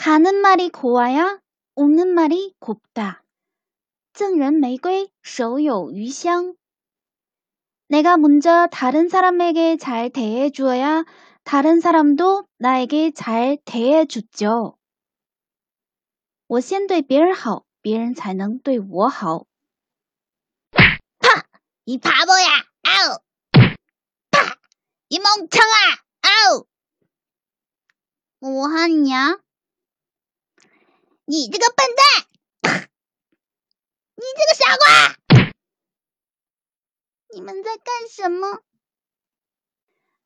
가는 말이 고와야 오는 말이 곱다. 赠人 玫瑰, 手有余香. 내가 먼저 다른 사람에게 잘 대해주어야 다른 사람도 나에게 잘 대해주죠. 我先对别人好,别人才能对我好. 파! 이 바보야! 아우! 파! 이 멍청아! 아우! 뭐하냐? 你这个笨蛋！你这个傻瓜！你们在干什么？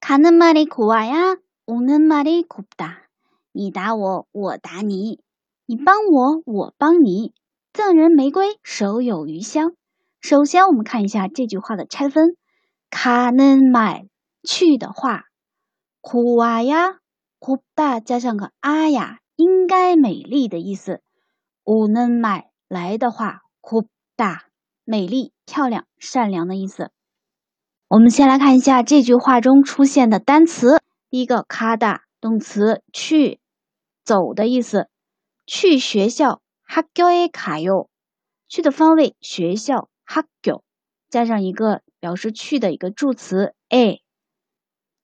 가는말이고와야오는말이곱다你打我，我打你；你帮我，我帮你。赠人玫瑰，手有余香。首先，我们看一下这句话的拆分。가는 말， 去的话。고와야곱다加上个啊呀。 应该美丽的意思。오는말来的话，곱다美丽、漂亮、善良的意思。我们先来看一下这句话中出现的单词。第一个가다动词，去、走的意思。去学校，학교에가 요。 去的方位，学校，학 교， 加上一个表示去的一个助词에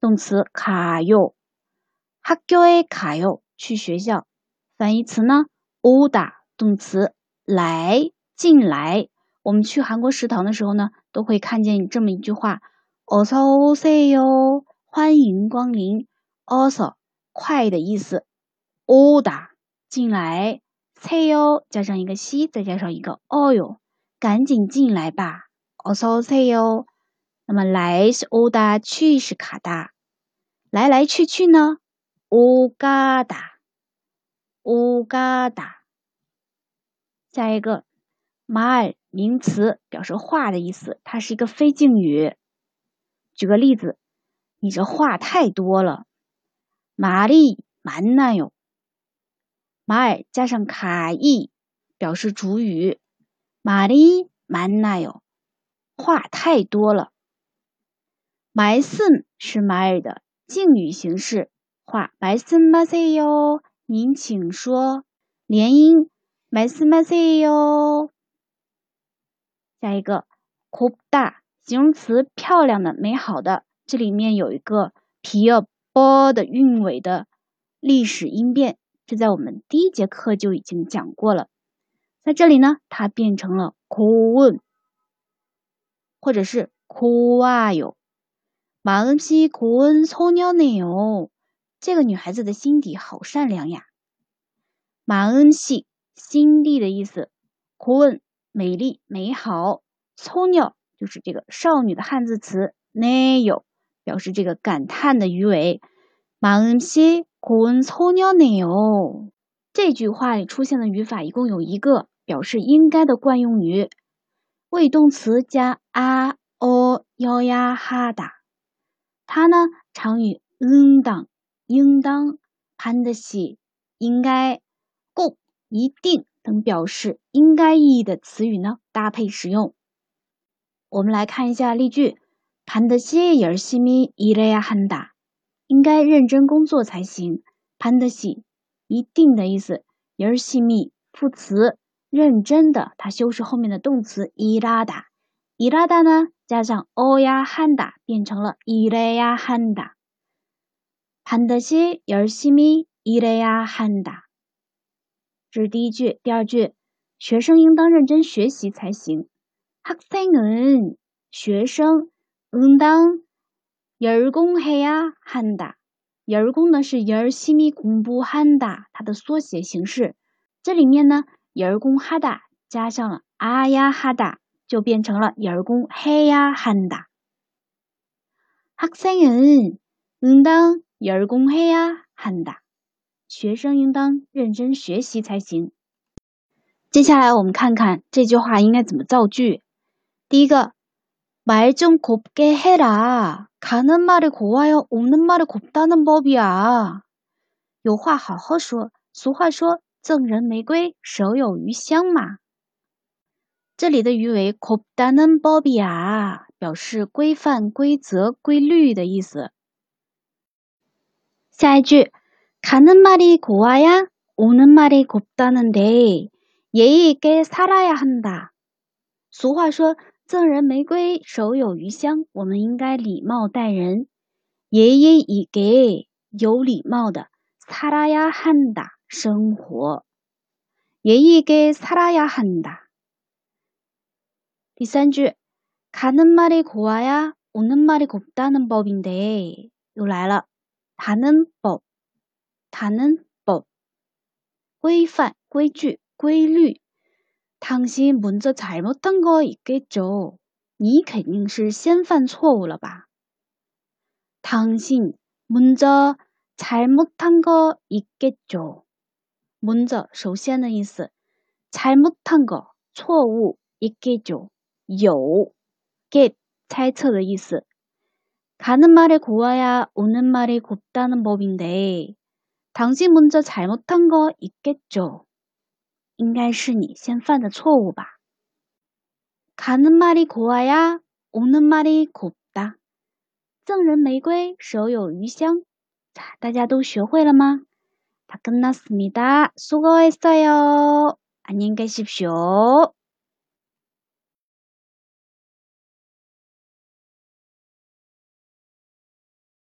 动词가 요， 학교에가 요。 去学校。反义词呢？order 动词。来进来。我们去韩国食堂的时候呢都会看见这么一句话 also 요 you 欢迎光临。also 快的意思。order 进来。세요 you 加上一个西再加上一个 oil 赶紧进来吧。also 요。 you 那么来是 od 去是卡哒来来去去呢？오가다 乌嘎达。下一个，马尔名词，表示话的意思，它是一个非敬语。举个例子，你这话太多了，玛丽蛮难哟。马尔加上卡伊，表示主语，玛丽蛮难哟，话太多了。埋森是马尔的敬语形式，话埋森마세 요。 您请说，连音말씀하세 요。 下一个，곱다形容词，漂亮的、美好的。这里面有一个皮尔波的韵尾的历史音变，这在我们第一节课就已经讲过了。在这里呢，它变成了고운或者是고와 요。 마음씨고운소녀네 요。 这个女孩子的心底好善良呀。马恩西心地的意思，库恩美丽美好，聪鸟就是这个少女的汉字词奈哟，表示这个感叹的鱼尾。马恩西库恩聪鸟奈哟，这句话里出现的语法一共有一个，表示应该的惯用语，谓动词加啊哦幺呀哈达，它呢常与嗯当应当、반드 시、 应该、꼭、一定等表示应该意义的词语呢搭配使用。我们来看一下例句：반드시열심히일해야한 다。 应该认真工作才行。반드 시， 一定的意思。열심히副词，认真的，它修饰后面的动词일하 다。 일하다呢加上어야한 다， 变成了일해야한 다。 반드시열심히일해야한 다。 这是第一句。第二句，学生应当认真学习才行。학생은学生应当열공해야한 다。 열공呢是열심히공부한 다， 它的缩写形式。这里面呢，열공하다加上了아야하 다， 就变成了열공해야한 다。 학생은应当 열공해야한 다。 学生应当认真学习才行。接下来我们看看这句话应该怎么造句。第一个，말좀곱게해라가는말이고와요오는말이곱다는법이야有话好好说。俗话说，赠人玫瑰，手有余香嘛。这里的鱼为곱다는법이야表示规范、规则、规律的意思。 下一句，가는말이고와야오는말이곱다는법이야 오는 말이 곱다는데 예의 있게 살아야 한다. 俗话说赠人玫瑰手有余香我们应该礼貌待人 예의 있게 有礼貌的 살아야 한다. 生活 예의 있게 살아야 한다. 第三句 가는 말이 고와야 오는 말이 곱다는 법인데 又来了 다는 법 다는 법 规范规矩规律 당신 먼저 잘못한 거 있겠죠. 你肯定是先犯错误了吧? 당신 먼저 잘못한 거 있겠죠. 먼저 首先的意思 잘못한 거 错误 있겠죠. 有 get 猜测的意思 가는 말에 고와야 오는 말이 곱다는 법인데 당신 먼저 잘못한 거 있겠죠. 应该是你先犯的错误吧. 가는 말이 고와야 오는 말이 곱다. 赠人玫瑰手有余香. 자, 大家都学会了吗？다 끝났습니다. 수고했어요. 안녕히 계십시오.